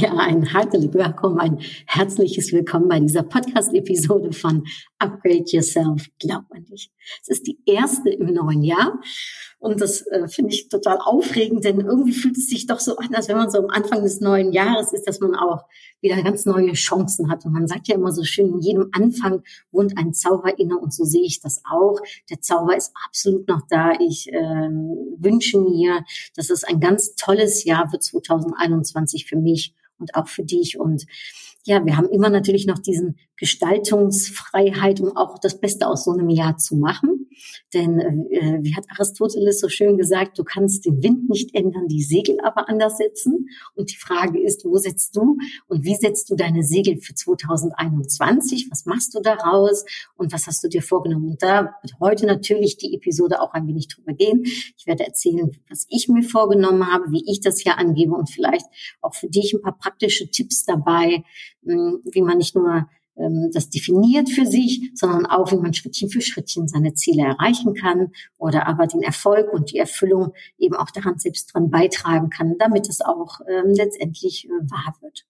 Ja, ein herzliches Willkommen, ein herzliches Willkommen bei dieser Podcast-Episode von Upgrade Yourself. Glaub an dich. Es ist die erste im neuen Jahr und das äh, finde ich total aufregend, denn irgendwie fühlt es sich doch so an, als wenn man so am Anfang des neuen Jahres ist, dass man auch wieder ganz neue Chancen hat. Und man sagt ja immer so schön, in jedem Anfang wohnt ein Zauber inne und so sehe ich das auch. Der Zauber ist absolut noch da. Ich äh, wünsche mir, dass es ein ganz tolles Jahr für 2021 für mich und auch für dich. Und ja, wir haben immer natürlich noch diesen Gestaltungsfreiheit, um auch das Beste aus so einem Jahr zu machen. Denn äh, wie hat Aristoteles so schön gesagt, du kannst den Wind nicht ändern, die Segel aber anders setzen. Und die Frage ist, wo setzt du und wie setzt du deine Segel für 2021? Was machst du daraus und was hast du dir vorgenommen? Und da wird heute natürlich die Episode auch ein wenig drüber gehen. Ich werde erzählen, was ich mir vorgenommen habe, wie ich das hier angebe und vielleicht auch für dich ein paar praktische Tipps dabei, hm, wie man nicht nur ähm, das definiert für sich, sondern auch, wie man Schrittchen für Schrittchen seine Ziele erreichen kann oder aber den Erfolg und die Erfüllung eben auch daran selbst dran beitragen kann, damit es auch ähm, letztendlich äh, wahr wird.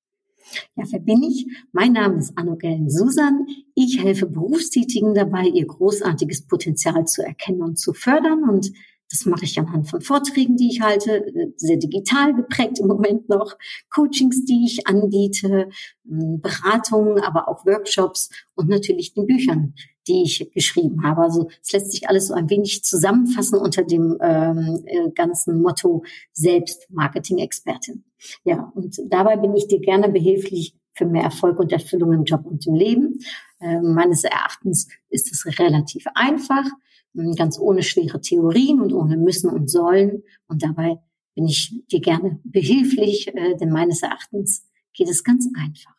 Ja, wer bin ich? Mein Name ist Annogellen Susan. Ich helfe Berufstätigen dabei, ihr großartiges Potenzial zu erkennen und zu fördern und das mache ich anhand von Vorträgen, die ich halte, sehr digital geprägt im Moment noch, Coachings, die ich anbiete, ähm, Beratungen, aber auch Workshops und natürlich den Büchern, die ich geschrieben habe. Also es lässt sich alles so ein wenig zusammenfassen unter dem ähm, äh, ganzen Motto Selbstmarketing-Expertin. Ja, und dabei bin ich dir gerne behilflich für mehr Erfolg und Erfüllung im Job und im Leben. Ähm, meines Erachtens ist es relativ einfach ganz ohne schwere Theorien und ohne müssen und sollen. Und dabei bin ich dir gerne behilflich, äh, denn meines Erachtens geht es ganz einfach.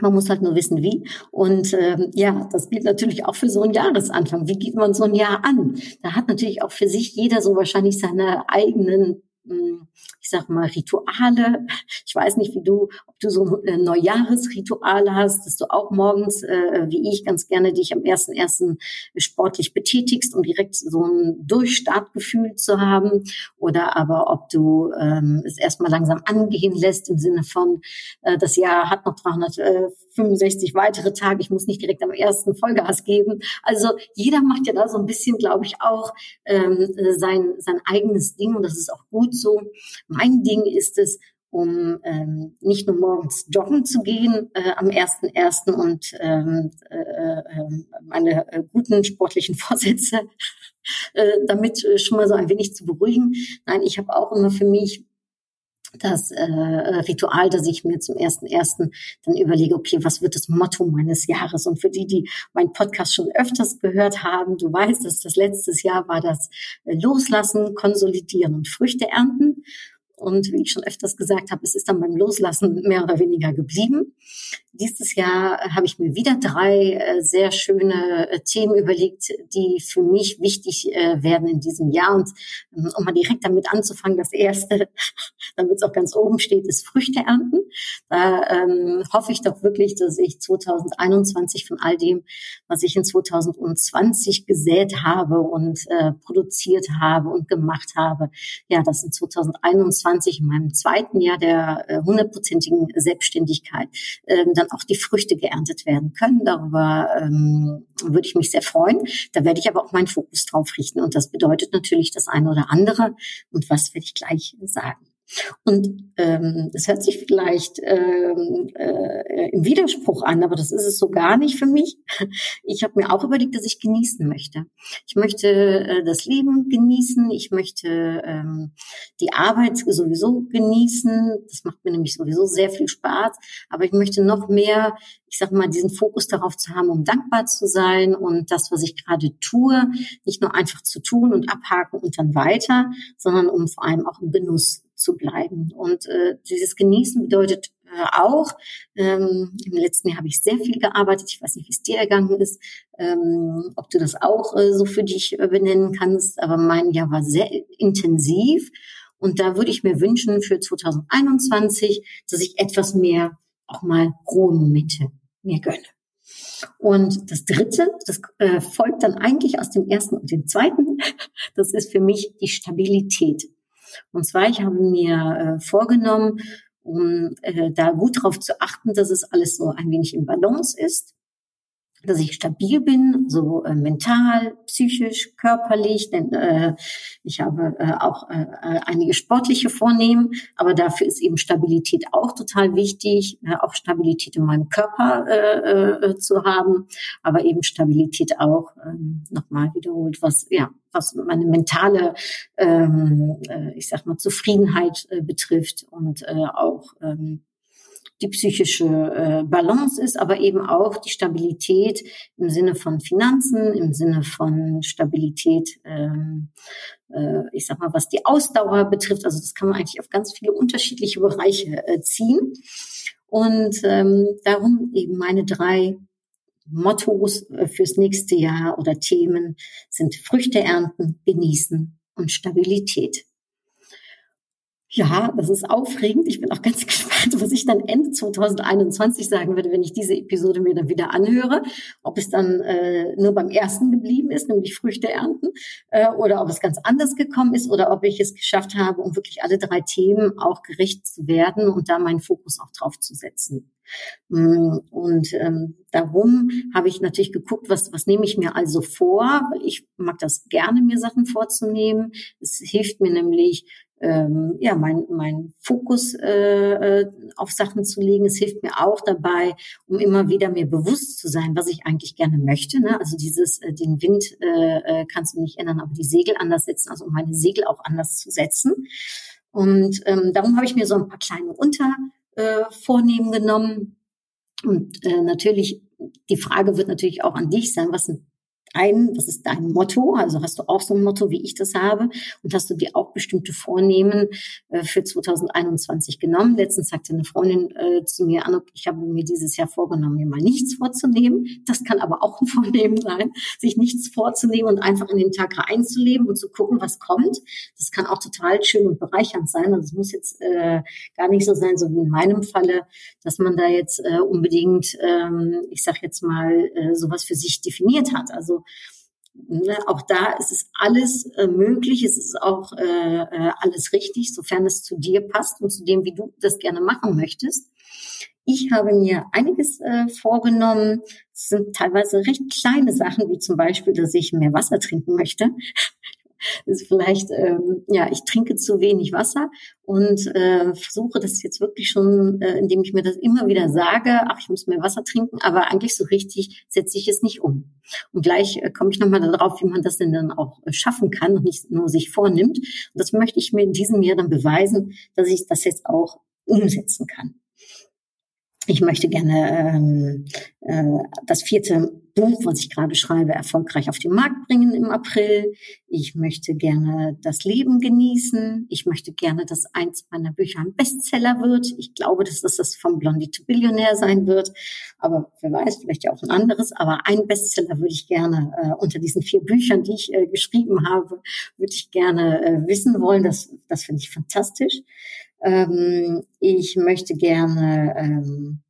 Man muss halt nur wissen, wie. Und ähm, ja, das gilt natürlich auch für so einen Jahresanfang. Wie geht man so ein Jahr an? Da hat natürlich auch für sich jeder so wahrscheinlich seine eigenen ich sag mal, Rituale. Ich weiß nicht, wie du, ob du so äh, Neujahresrituale hast, dass du auch morgens, äh, wie ich, ganz gerne dich am ersten ersten sportlich betätigst, um direkt so ein Durchstartgefühl zu haben. Oder aber ob du ähm, es erstmal langsam angehen lässt im Sinne von, äh, das Jahr hat noch 365 weitere Tage, ich muss nicht direkt am ersten Vollgas geben. Also jeder macht ja da so ein bisschen, glaube ich, auch ähm, sein, sein eigenes Ding und das ist auch gut so. Mein Ding ist es, um ähm, nicht nur morgens joggen zu gehen äh, am 1.1. und ähm, äh, äh, meine äh, guten sportlichen Vorsätze äh, damit äh, schon mal so ein wenig zu beruhigen. Nein, ich habe auch immer für mich das äh, Ritual, dass ich mir zum ersten ersten dann überlege, okay, was wird das Motto meines Jahres? Und für die, die meinen Podcast schon öfters gehört haben, du weißt, dass das letztes Jahr war das äh, Loslassen, Konsolidieren und Früchte ernten. Und wie ich schon öfters gesagt habe, es ist dann beim Loslassen mehr oder weniger geblieben. Dieses Jahr habe ich mir wieder drei äh, sehr schöne äh, Themen überlegt, die für mich wichtig äh, werden in diesem Jahr. Und ähm, um mal direkt damit anzufangen, das erste, damit es auch ganz oben steht, ist Früchte ernten. Da ähm, hoffe ich doch wirklich, dass ich 2021 von all dem, was ich in 2020 gesät habe und äh, produziert habe und gemacht habe, ja, das in 2021 2021 in meinem zweiten Jahr der äh, hundertprozentigen Selbstständigkeit ähm, dann auch die Früchte geerntet werden können. Darüber ähm, würde ich mich sehr freuen. Da werde ich aber auch meinen Fokus drauf richten. Und das bedeutet natürlich das eine oder andere. Und was werde ich gleich sagen? Und ähm, das hört sich vielleicht ähm, äh, im Widerspruch an, aber das ist es so gar nicht für mich. Ich habe mir auch überlegt, dass ich genießen möchte. Ich möchte äh, das Leben genießen. Ich möchte ähm, die Arbeit sowieso genießen. Das macht mir nämlich sowieso sehr viel Spaß. Aber ich möchte noch mehr, ich sage mal, diesen Fokus darauf zu haben, um dankbar zu sein und das, was ich gerade tue, nicht nur einfach zu tun und abhaken und dann weiter, sondern um vor allem auch im Genuss zu bleiben. Und äh, dieses Genießen bedeutet äh, auch. Ähm, Im letzten Jahr habe ich sehr viel gearbeitet. Ich weiß nicht, wie es dir ergangen ist, ähm, ob du das auch äh, so für dich äh, benennen kannst. Aber mein Jahr war sehr intensiv. Und da würde ich mir wünschen für 2021, dass ich etwas mehr auch mal Ruhemomente mir gönne. Und das Dritte, das äh, folgt dann eigentlich aus dem ersten und dem zweiten, das ist für mich die Stabilität. Und zwar, ich habe mir äh, vorgenommen, um äh, da gut darauf zu achten, dass es alles so ein wenig im Balance ist dass ich stabil bin, so äh, mental, psychisch, körperlich, denn äh, ich habe äh, auch äh, einige sportliche Vornehmen, aber dafür ist eben Stabilität auch total wichtig, äh, auch Stabilität in meinem Körper äh, äh, zu haben, aber eben Stabilität auch äh, nochmal wiederholt, was ja was meine mentale, ähm, äh, ich sag mal Zufriedenheit äh, betrifft und äh, auch ähm, die psychische äh, Balance ist, aber eben auch die Stabilität im Sinne von Finanzen, im Sinne von Stabilität, ähm, äh, ich sag mal, was die Ausdauer betrifft. Also das kann man eigentlich auf ganz viele unterschiedliche Bereiche äh, ziehen. Und ähm, darum eben meine drei Mottos fürs nächste Jahr oder Themen sind Früchte ernten, genießen und Stabilität. Ja, das ist aufregend. Ich bin auch ganz gespannt, was ich dann Ende 2021 sagen werde, wenn ich diese Episode mir dann wieder anhöre. Ob es dann äh, nur beim ersten geblieben ist, nämlich Früchte ernten, äh, oder ob es ganz anders gekommen ist, oder ob ich es geschafft habe, um wirklich alle drei Themen auch gerecht zu werden und da meinen Fokus auch drauf zu setzen. Mm, und ähm, darum habe ich natürlich geguckt, was, was nehme ich mir also vor, weil ich mag das gerne, mir Sachen vorzunehmen. Es hilft mir nämlich, ähm, ja, mein, mein Fokus äh, äh, auf Sachen zu legen. Es hilft mir auch dabei, um immer wieder mir bewusst zu sein, was ich eigentlich gerne möchte. Ne? Also dieses, äh, den Wind äh, äh kannst du nicht ändern, aber die Segel anders setzen, also um meine Segel auch anders zu setzen. Und ähm, darum habe ich mir so ein paar kleine Untervornehmen äh, genommen. Und äh, natürlich, die Frage wird natürlich auch an dich sein, was sind ein, was ist dein Motto? Also hast du auch so ein Motto, wie ich das habe? Und hast du dir auch bestimmte Vornehmen äh, für 2021 genommen? Letztens sagte eine Freundin äh, zu mir, Anuk, ich habe mir dieses Jahr vorgenommen, mir mal nichts vorzunehmen. Das kann aber auch ein Vornehmen sein, sich nichts vorzunehmen und einfach in den Tag reinzuleben und zu gucken, was kommt. Das kann auch total schön und bereichernd sein. Also es muss jetzt äh, gar nicht so sein, so wie in meinem Falle, dass man da jetzt äh, unbedingt, ähm, ich sag jetzt mal, äh, sowas für sich definiert hat. Also auch da ist es alles äh, möglich, es ist auch äh, äh, alles richtig, sofern es zu dir passt und zu dem, wie du das gerne machen möchtest. Ich habe mir einiges äh, vorgenommen. Es sind teilweise recht kleine Sachen, wie zum Beispiel, dass ich mehr Wasser trinken möchte ist vielleicht, ähm, ja, ich trinke zu wenig Wasser und äh, versuche das jetzt wirklich schon, äh, indem ich mir das immer wieder sage, ach, ich muss mehr Wasser trinken, aber eigentlich so richtig setze ich es nicht um. Und gleich äh, komme ich nochmal darauf, wie man das denn dann auch äh, schaffen kann und nicht nur sich vornimmt. Und das möchte ich mir in diesem Jahr dann beweisen, dass ich das jetzt auch umsetzen kann. Ich möchte gerne ähm, äh, das vierte Buch, was ich gerade schreibe, erfolgreich auf den Markt bringen im April. Ich möchte gerne das Leben genießen. Ich möchte gerne, dass eins meiner Bücher ein Bestseller wird. Ich glaube, dass das das vom Blondie to Billionär sein wird. Aber wer weiß, vielleicht ja auch ein anderes. Aber ein Bestseller würde ich gerne äh, unter diesen vier Büchern, die ich äh, geschrieben habe, würde ich gerne äh, wissen wollen. Das, das finde ich fantastisch. Ähm, ich möchte gerne ähm,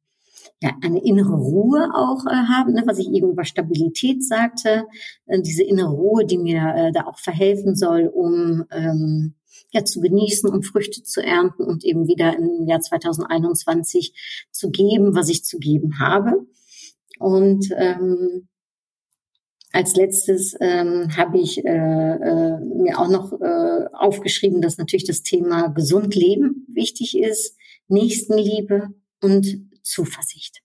ja, eine innere Ruhe auch äh, haben, ne, was ich eben über Stabilität sagte, äh, diese innere Ruhe, die mir äh, da auch verhelfen soll, um ähm, ja zu genießen und Früchte zu ernten und eben wieder im Jahr 2021 zu geben, was ich zu geben habe. Und ähm, als letztes ähm, habe ich äh, äh, mir auch noch äh, aufgeschrieben, dass natürlich das Thema gesund leben wichtig ist, Nächstenliebe und Zuversicht.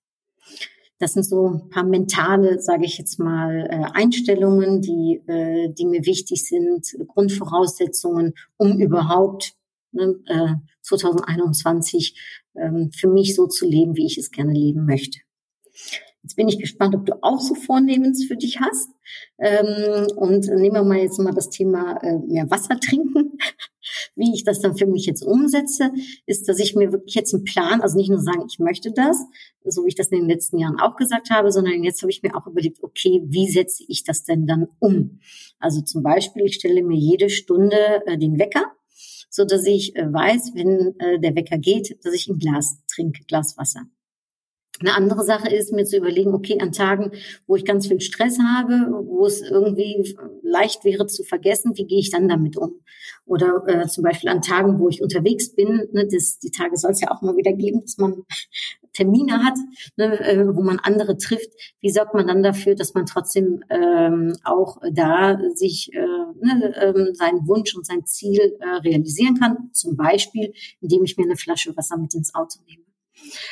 Das sind so ein paar mentale, sage ich jetzt mal, äh, Einstellungen, die, äh, die mir wichtig sind, Grundvoraussetzungen, um überhaupt ne, 2021 ähm, für mich so zu leben, wie ich es gerne leben möchte. Jetzt bin ich gespannt, ob du auch so Vornehmens für dich hast. Ähm, und nehmen wir mal jetzt mal das Thema äh, mehr Wasser trinken. Wie ich das dann für mich jetzt umsetze, ist, dass ich mir wirklich jetzt einen Plan, also nicht nur sagen, ich möchte das, so wie ich das in den letzten Jahren auch gesagt habe, sondern jetzt habe ich mir auch überlegt, okay, wie setze ich das denn dann um? Also zum Beispiel, ich stelle mir jede Stunde äh, den Wecker, so dass ich äh, weiß, wenn äh, der Wecker geht, dass ich ein Glas trinke, Glas Wasser. Eine andere Sache ist, mir zu überlegen, okay, an Tagen, wo ich ganz viel Stress habe, wo es irgendwie leicht wäre zu vergessen, wie gehe ich dann damit um? Oder äh, zum Beispiel an Tagen, wo ich unterwegs bin, ne, das, die Tage soll es ja auch mal wieder geben, dass man Termine hat, ne, äh, wo man andere trifft. Wie sorgt man dann dafür, dass man trotzdem ähm, auch da sich äh, ne, äh, seinen Wunsch und sein Ziel äh, realisieren kann? Zum Beispiel, indem ich mir eine Flasche Wasser mit ins Auto nehme.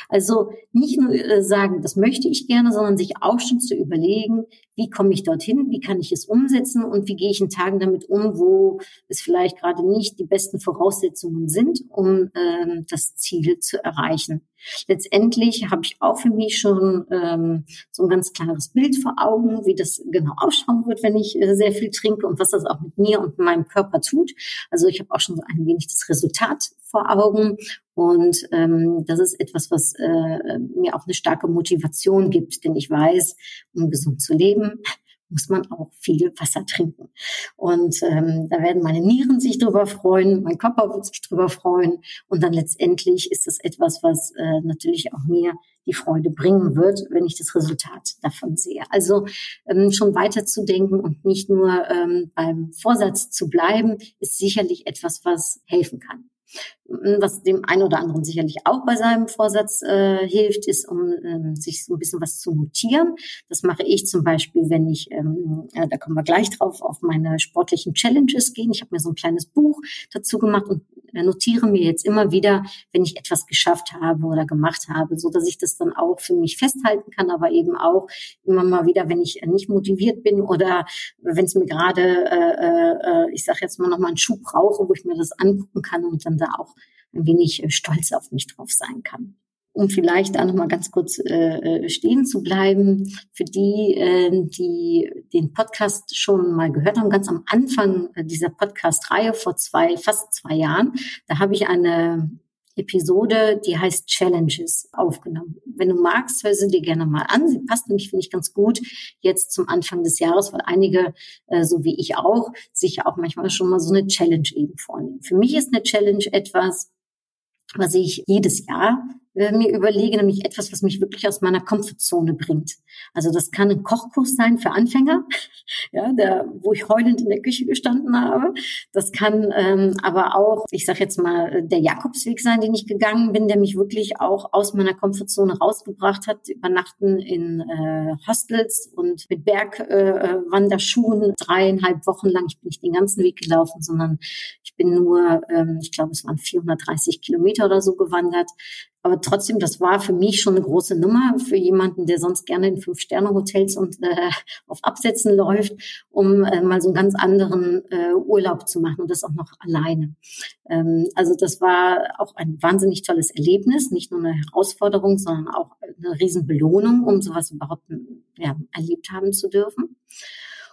Also nicht nur äh, sagen, das möchte ich gerne, sondern sich auch schon zu überlegen, wie komme ich dorthin, wie kann ich es umsetzen und wie gehe ich in Tagen damit um, wo es vielleicht gerade nicht die besten Voraussetzungen sind, um ähm, das Ziel zu erreichen. Letztendlich habe ich auch für mich schon ähm, so ein ganz klares Bild vor Augen, wie das genau ausschauen wird, wenn ich äh, sehr viel trinke und was das auch mit mir und meinem Körper tut. Also ich habe auch schon so ein wenig das Resultat vor Augen und ähm, das ist etwas, was äh, mir auch eine starke Motivation gibt, denn ich weiß, um gesund zu leben, muss man auch viel Wasser trinken. Und ähm, da werden meine Nieren sich drüber freuen, mein Körper wird sich drüber freuen. Und dann letztendlich ist das etwas, was äh, natürlich auch mir die Freude bringen wird, wenn ich das Resultat davon sehe. Also ähm, schon weiter zu denken und nicht nur ähm, beim Vorsatz zu bleiben, ist sicherlich etwas, was helfen kann. Was dem einen oder anderen sicherlich auch bei seinem Vorsatz äh, hilft, ist, um ähm, sich so ein bisschen was zu notieren. Das mache ich zum Beispiel, wenn ich, ähm, äh, da kommen wir gleich drauf, auf meine sportlichen Challenges gehen. Ich habe mir so ein kleines Buch dazu gemacht und notiere mir jetzt immer wieder, wenn ich etwas geschafft habe oder gemacht habe, so dass ich das dann auch für mich festhalten kann, aber eben auch immer mal wieder, wenn ich nicht motiviert bin oder wenn es mir gerade, äh, äh, ich sage jetzt mal noch mal einen Schub brauche, wo ich mir das angucken kann und dann da auch ein wenig äh, stolz auf mich drauf sein kann um vielleicht da nochmal ganz kurz äh, äh, stehen zu bleiben, für die, äh, die den Podcast schon mal gehört haben, ganz am Anfang dieser Podcast-Reihe vor zwei, fast zwei Jahren, da habe ich eine Episode, die heißt Challenges aufgenommen. Wenn du magst, hör sie dir gerne mal an. Sie passt nämlich, finde ich, ganz gut jetzt zum Anfang des Jahres, weil einige, äh, so wie ich auch, sich auch manchmal schon mal so eine Challenge eben vornehmen. Für mich ist eine Challenge etwas, was ich jedes Jahr äh, mir überlege, nämlich etwas, was mich wirklich aus meiner Komfortzone bringt. Also das kann ein Kochkurs sein für Anfänger, ja, der, wo ich heulend in der Küche gestanden habe. Das kann ähm, aber auch, ich sage jetzt mal, der Jakobsweg sein, den ich gegangen bin, der mich wirklich auch aus meiner Komfortzone rausgebracht hat. Übernachten in äh, Hostels und mit Bergwanderschuhen äh, dreieinhalb Wochen lang. Ich bin nicht den ganzen Weg gelaufen, sondern ich bin nur, ähm, ich glaube, es waren 430 Kilometer oder so gewandert aber trotzdem, das war für mich schon eine große Nummer für jemanden, der sonst gerne in Fünf-Sterne-Hotels und äh, auf Absätzen läuft, um äh, mal so einen ganz anderen äh, Urlaub zu machen und das auch noch alleine. Ähm, also das war auch ein wahnsinnig tolles Erlebnis, nicht nur eine Herausforderung, sondern auch eine Riesenbelohnung, um sowas überhaupt ja, erlebt haben zu dürfen.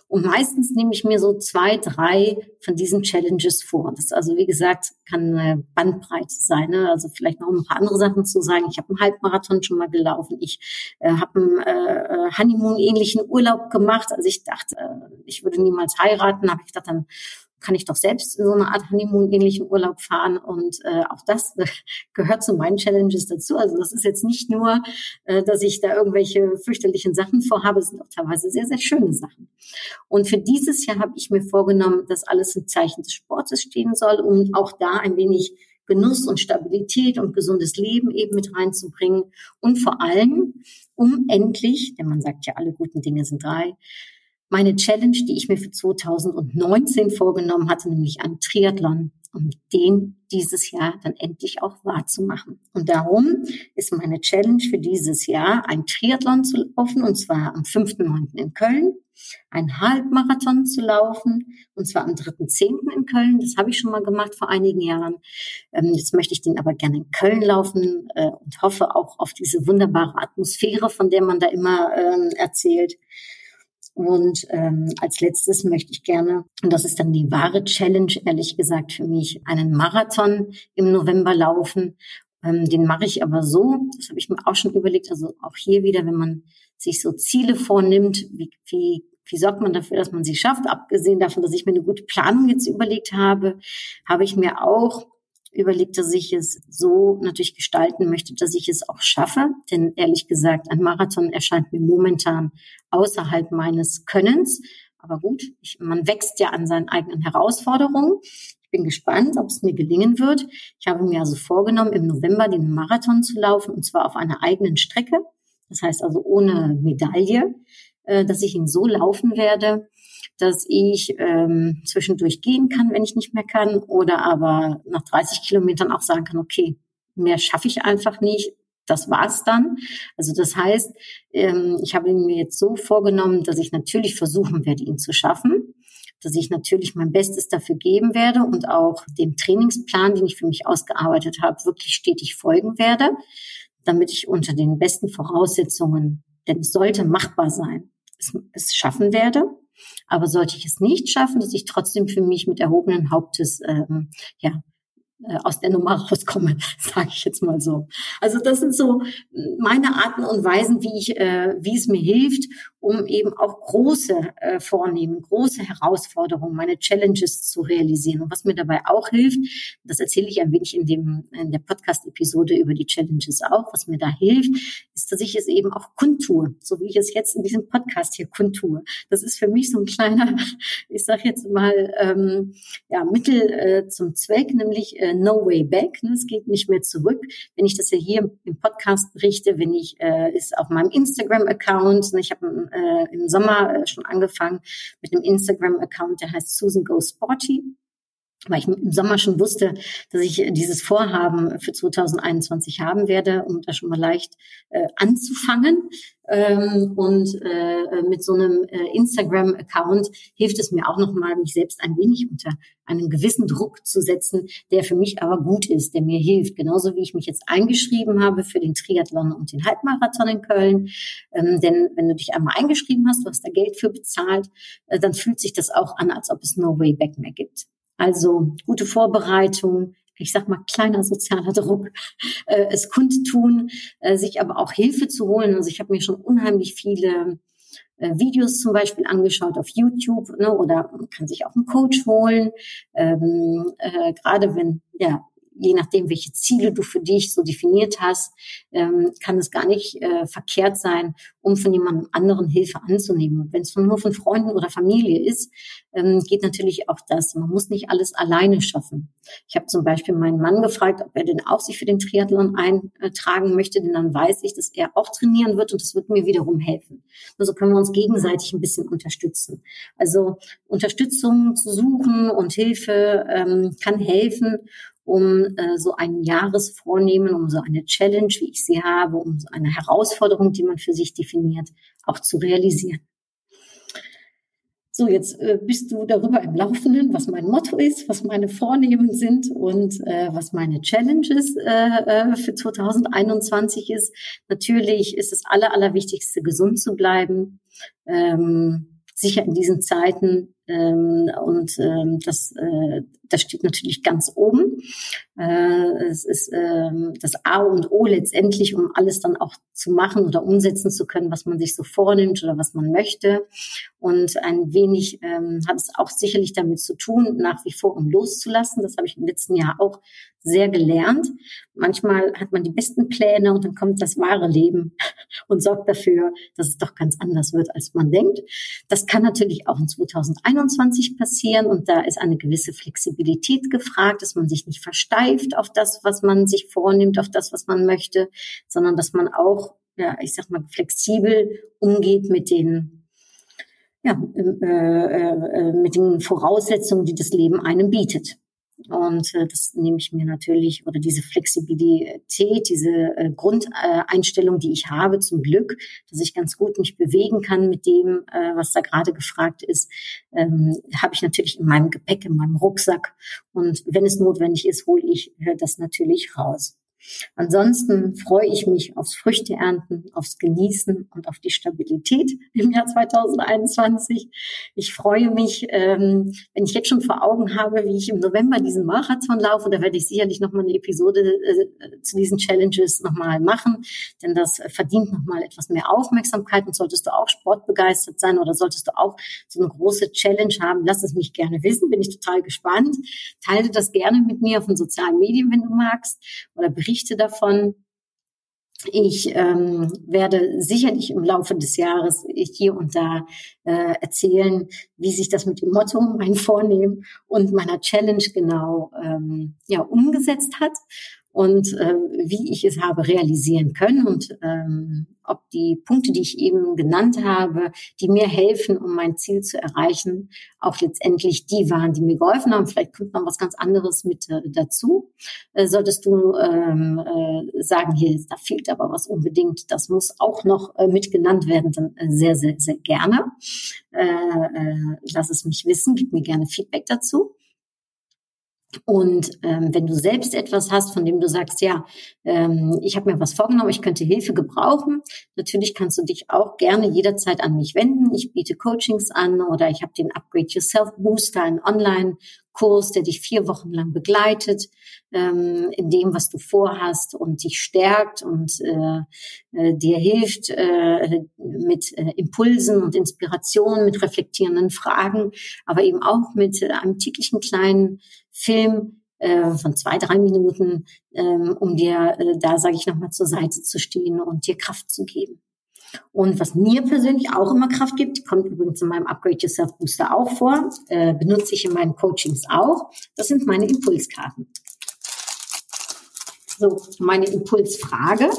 Und meistens nehme ich mir so zwei, drei von diesen Challenges vor. Das also, wie gesagt, kann eine Bandbreite sein. Ne? Also vielleicht noch ein paar andere Sachen zu sagen. Ich habe einen Halbmarathon schon mal gelaufen. Ich äh, habe einen äh, Honeymoon-ähnlichen Urlaub gemacht. Also ich dachte, äh, ich würde niemals heiraten. Habe ich gedacht, dann kann ich doch selbst in so eine Art Honeymoon-ähnlichen Urlaub fahren. Und äh, auch das äh, gehört zu meinen Challenges dazu. Also das ist jetzt nicht nur, äh, dass ich da irgendwelche fürchterlichen Sachen vorhabe, es sind auch teilweise sehr, sehr schöne Sachen. Und für dieses Jahr habe ich mir vorgenommen, dass alles im Zeichen des Sportes stehen soll, um auch da ein wenig Genuss und Stabilität und gesundes Leben eben mit reinzubringen. Und vor allem, um endlich, denn man sagt ja, alle guten Dinge sind drei, meine Challenge, die ich mir für 2019 vorgenommen hatte, nämlich ein Triathlon um den dieses Jahr dann endlich auch wahrzumachen. Und darum ist meine Challenge für dieses Jahr, ein Triathlon zu laufen, und zwar am 5.9. in Köln, ein Halbmarathon zu laufen, und zwar am 3.10. in Köln. Das habe ich schon mal gemacht vor einigen Jahren. Ähm, jetzt möchte ich den aber gerne in Köln laufen äh, und hoffe auch auf diese wunderbare Atmosphäre, von der man da immer ähm, erzählt. Und ähm, als letztes möchte ich gerne, und das ist dann die wahre Challenge, ehrlich gesagt, für mich, einen Marathon im November laufen. Ähm, den mache ich aber so, das habe ich mir auch schon überlegt, also auch hier wieder, wenn man sich so Ziele vornimmt, wie, wie, wie sorgt man dafür, dass man sie schafft? Abgesehen davon, dass ich mir eine gute Planung jetzt überlegt habe, habe ich mir auch überlegt, dass ich es so natürlich gestalten möchte, dass ich es auch schaffe. Denn ehrlich gesagt, ein Marathon erscheint mir momentan außerhalb meines Könnens. Aber gut, ich, man wächst ja an seinen eigenen Herausforderungen. Ich bin gespannt, ob es mir gelingen wird. Ich habe mir also vorgenommen, im November den Marathon zu laufen, und zwar auf einer eigenen Strecke. Das heißt also ohne Medaille, äh, dass ich ihn so laufen werde, dass ich ähm, zwischendurch gehen kann, wenn ich nicht mehr kann, oder aber nach 30 Kilometern auch sagen kann, okay, mehr schaffe ich einfach nicht. Das war's dann. Also das heißt, ähm, ich habe mir jetzt so vorgenommen, dass ich natürlich versuchen werde, ihn zu schaffen, dass ich natürlich mein Bestes dafür geben werde und auch dem Trainingsplan, den ich für mich ausgearbeitet habe, wirklich stetig folgen werde, damit ich unter den besten Voraussetzungen, denn es sollte machbar sein, es, es schaffen werde. Aber sollte ich es nicht schaffen, dass ich trotzdem für mich mit erhobenen Hauptes ähm, ja, äh, aus der Nummer rauskomme, sage ich jetzt mal so. Also das sind so meine Arten und Weisen, wie ich, äh, wie es mir hilft, um eben auch große äh, Vornehmen, große Herausforderungen, meine Challenges zu realisieren. Und was mir dabei auch hilft, das erzähle ich ein wenig in dem in der Podcast-Episode über die Challenges auch. Was mir da hilft, ist, dass ich es eben auch kundtue, so wie ich es jetzt in diesem Podcast hier kundtue. Das ist für mich so ein kleiner, ich sage jetzt mal ähm, ja Mittel äh, zum Zweck, nämlich äh, No Way Back. Ne? Es geht nicht mehr zurück. Wenn ich das ja hier im Podcast berichte, wenn ich äh, ist auf meinem Instagram-Account, ne? ich habe äh, im Sommer äh, schon angefangen mit einem Instagram-Account, der heißt Susan Go Sporty weil ich im Sommer schon wusste, dass ich dieses Vorhaben für 2021 haben werde, um da schon mal leicht äh, anzufangen. Ähm, und äh, mit so einem äh, Instagram-Account hilft es mir auch nochmal, mich selbst ein wenig unter einen gewissen Druck zu setzen, der für mich aber gut ist, der mir hilft. Genauso wie ich mich jetzt eingeschrieben habe für den Triathlon und den Halbmarathon in Köln. Ähm, denn wenn du dich einmal eingeschrieben hast, du hast da Geld für bezahlt, äh, dann fühlt sich das auch an, als ob es no way back mehr gibt. Also gute Vorbereitung, ich sag mal kleiner sozialer Druck, äh, es kundtun, äh, sich aber auch Hilfe zu holen. Also ich habe mir schon unheimlich viele äh, Videos zum Beispiel angeschaut auf YouTube ne, oder man kann sich auch einen Coach holen. Ähm, äh, Gerade wenn ja je nachdem, welche Ziele du für dich so definiert hast, ähm, kann es gar nicht äh, verkehrt sein, um von jemandem anderen Hilfe anzunehmen. Wenn es nur von Freunden oder Familie ist, ähm, geht natürlich auch das. Man muss nicht alles alleine schaffen. Ich habe zum Beispiel meinen Mann gefragt, ob er denn auch sich für den Triathlon eintragen möchte, denn dann weiß ich, dass er auch trainieren wird und das wird mir wiederum helfen. Also können wir uns gegenseitig ein bisschen unterstützen. Also Unterstützung zu suchen und Hilfe ähm, kann helfen um äh, so ein Jahresvornehmen, um so eine Challenge, wie ich sie habe, um so eine Herausforderung, die man für sich definiert, auch zu realisieren. So, jetzt äh, bist du darüber im Laufenden, was mein Motto ist, was meine Vornehmen sind und äh, was meine Challenges äh, äh, für 2021 ist. Natürlich ist das Aller, Allerwichtigste, gesund zu bleiben. Ähm, sicher in diesen Zeiten ähm, und ähm, das, äh, das steht natürlich ganz oben. Äh, es ist ähm, das A und O letztendlich, um alles dann auch zu machen oder umsetzen zu können, was man sich so vornimmt oder was man möchte. Und ein wenig ähm, hat es auch sicherlich damit zu tun, nach wie vor um loszulassen. Das habe ich im letzten Jahr auch sehr gelernt. Manchmal hat man die besten Pläne und dann kommt das wahre Leben und sorgt dafür, dass es doch ganz anders wird, als man denkt. Das kann natürlich auch in 2021 passieren und da ist eine gewisse Flexibilität gefragt, dass man sich nicht versteift auf das, was man sich vornimmt, auf das, was man möchte, sondern dass man auch, ja, ich sag mal, flexibel umgeht mit den ja, äh, äh, äh mit den Voraussetzungen, die das Leben einem bietet. Und äh, das nehme ich mir natürlich, oder diese Flexibilität, diese äh, Grundeinstellung, die ich habe, zum Glück, dass ich ganz gut mich bewegen kann mit dem, äh, was da gerade gefragt ist, ähm, habe ich natürlich in meinem Gepäck, in meinem Rucksack. Und wenn es notwendig ist, hole ich äh, das natürlich raus. Ansonsten freue ich mich aufs Früchteernten, aufs Genießen und auf die Stabilität im Jahr 2021. Ich freue mich, ähm, wenn ich jetzt schon vor Augen habe, wie ich im November diesen Marathon laufe. Da werde ich sicherlich noch mal eine Episode äh, zu diesen Challenges noch mal machen, denn das verdient noch mal etwas mehr Aufmerksamkeit. Und solltest du auch sportbegeistert sein oder solltest du auch so eine große Challenge haben, lass es mich gerne wissen. Bin ich total gespannt. Teile das gerne mit mir auf den sozialen Medien, wenn du magst, oder berichte Geschichte davon. Ich ähm, werde sicherlich im Laufe des Jahres hier und da äh, erzählen, wie sich das mit dem Motto, mein Vornehmen und meiner Challenge genau ähm, ja, umgesetzt hat und äh, wie ich es habe realisieren können und ähm, ob die Punkte, die ich eben genannt habe, die mir helfen, um mein Ziel zu erreichen, auch letztendlich die waren, die mir geholfen haben. Vielleicht kommt noch was ganz anderes mit äh, dazu. Äh, solltest du ähm, äh, sagen, hier, da fehlt aber was unbedingt, das muss auch noch äh, mit genannt werden, dann äh, sehr, sehr, sehr gerne. Äh, äh, lass es mich wissen, gib mir gerne Feedback dazu. Und ähm, wenn du selbst etwas hast, von dem du sagst, ja, ähm, ich habe mir was vorgenommen, ich könnte Hilfe gebrauchen, natürlich kannst du dich auch gerne jederzeit an mich wenden. Ich biete Coachings an oder ich habe den Upgrade Yourself Booster, einen Online-Kurs, der dich vier Wochen lang begleitet ähm, in dem, was du vorhast und dich stärkt und äh, äh, dir hilft äh, mit äh, Impulsen und Inspirationen, mit reflektierenden Fragen, aber eben auch mit äh, einem täglichen kleinen Film äh, von zwei, drei Minuten, ähm, um dir äh, da, sage ich nochmal, zur Seite zu stehen und dir Kraft zu geben. Und was mir persönlich auch immer Kraft gibt, kommt übrigens in meinem Upgrade Yourself Booster auch vor, äh, benutze ich in meinen Coachings auch, das sind meine Impulskarten. So, meine Impulsfrage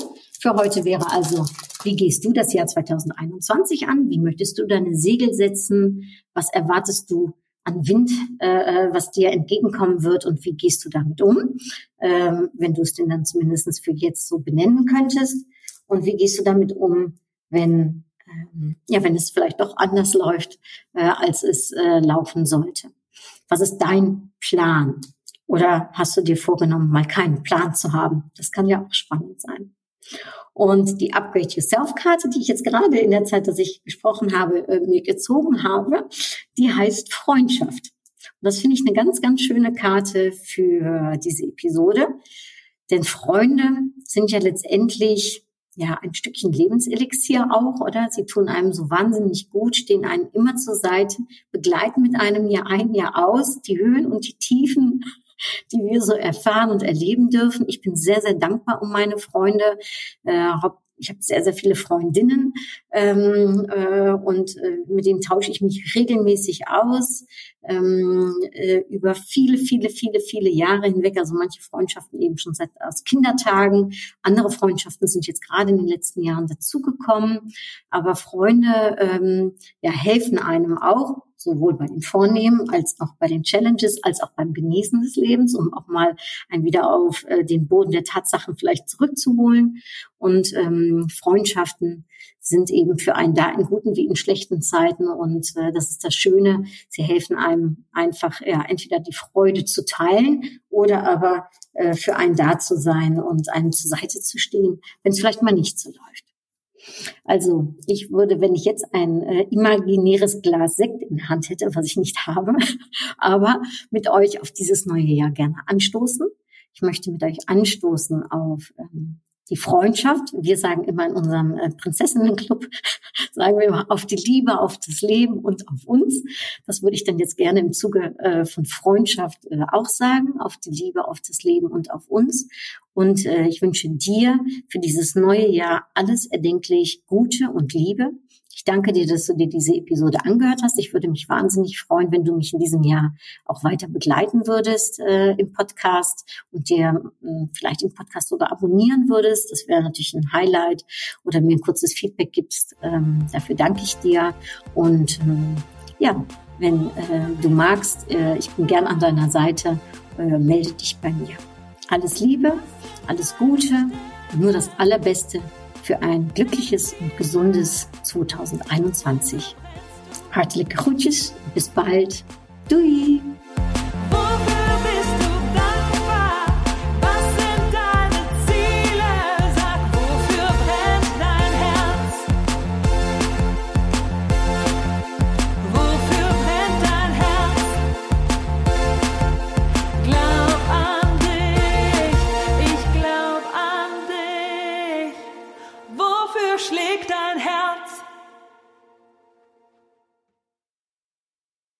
für heute wäre also, wie gehst du das Jahr 2021 an? Wie möchtest du deine Segel setzen? Was erwartest du an Wind, äh, äh, was dir entgegenkommen wird und wie gehst du damit um, ähm, wenn du es denn dann zumindest für jetzt so benennen könntest. Und wie gehst du damit um, wenn, ähm, ja, wenn es vielleicht doch anders läuft, äh, als es äh, laufen sollte. Was ist dein Plan? Oder hast du dir vorgenommen, mal keinen Plan zu haben? Das kann ja auch spannend sein. Und die Upgrade Yourself-Karte, die ich jetzt gerade in der Zeit, dass ich gesprochen habe, äh, mir gezogen habe, die heißt Freundschaft. Und das finde ich eine ganz, ganz schöne Karte für diese Episode. Denn Freunde sind ja letztendlich ja ein Stückchen Lebenselixier auch, oder? Sie tun einem so wahnsinnig gut, stehen einem immer zur Seite, begleiten mit einem Jahr ein, Jahr aus, die Höhen und die Tiefen die wir so erfahren und erleben dürfen. Ich bin sehr, sehr dankbar um meine Freunde. Äh, ich habe sehr, sehr viele Freundinnen ähm, äh, und äh, mit denen tausche ich mich regelmäßig aus ähm, äh, über viele, viele, viele, viele Jahre hinweg. Also manche Freundschaften eben schon seit aus Kindertagen, andere Freundschaften sind jetzt gerade in den letzten Jahren dazugekommen. Aber Freunde ähm, ja, helfen einem auch sowohl bei den Vornehmen als auch bei den Challenges, als auch beim Genießen des Lebens, um auch mal ein wieder auf äh, den Boden der Tatsachen vielleicht zurückzuholen. Und ähm, Freundschaften sind eben für einen da in guten wie in schlechten Zeiten. Und äh, das ist das Schöne. Sie helfen einem einfach, ja, entweder die Freude zu teilen oder aber äh, für einen da zu sein und einem zur Seite zu stehen, wenn es vielleicht mal nicht so läuft. Also ich würde, wenn ich jetzt ein äh, imaginäres Glas Sekt in der Hand hätte, was ich nicht habe, aber mit euch auf dieses neue Jahr gerne anstoßen. Ich möchte mit euch anstoßen auf ähm, die Freundschaft. Wir sagen immer in unserem äh, Prinzessinnenclub, sagen wir immer auf die Liebe, auf das Leben und auf uns. Das würde ich dann jetzt gerne im Zuge äh, von Freundschaft äh, auch sagen, auf die Liebe, auf das Leben und auf uns. Und ich wünsche dir für dieses neue Jahr alles erdenklich Gute und Liebe ich danke dir, dass du dir diese Episode angehört hast. Ich würde mich wahnsinnig freuen, wenn du mich in diesem Jahr auch weiter begleiten würdest äh, im Podcast und dir äh, vielleicht im Podcast sogar abonnieren würdest. Das wäre natürlich ein Highlight oder mir ein kurzes Feedback gibst. Ähm, dafür danke ich dir. Und ähm, ja, wenn äh, du magst, äh, ich bin gern an deiner Seite äh, melde dich bei mir. Alles Liebe, alles Gute nur das Allerbeste für ein glückliches und gesundes 2021. Hartelijke groetjes, bis bald. Doei!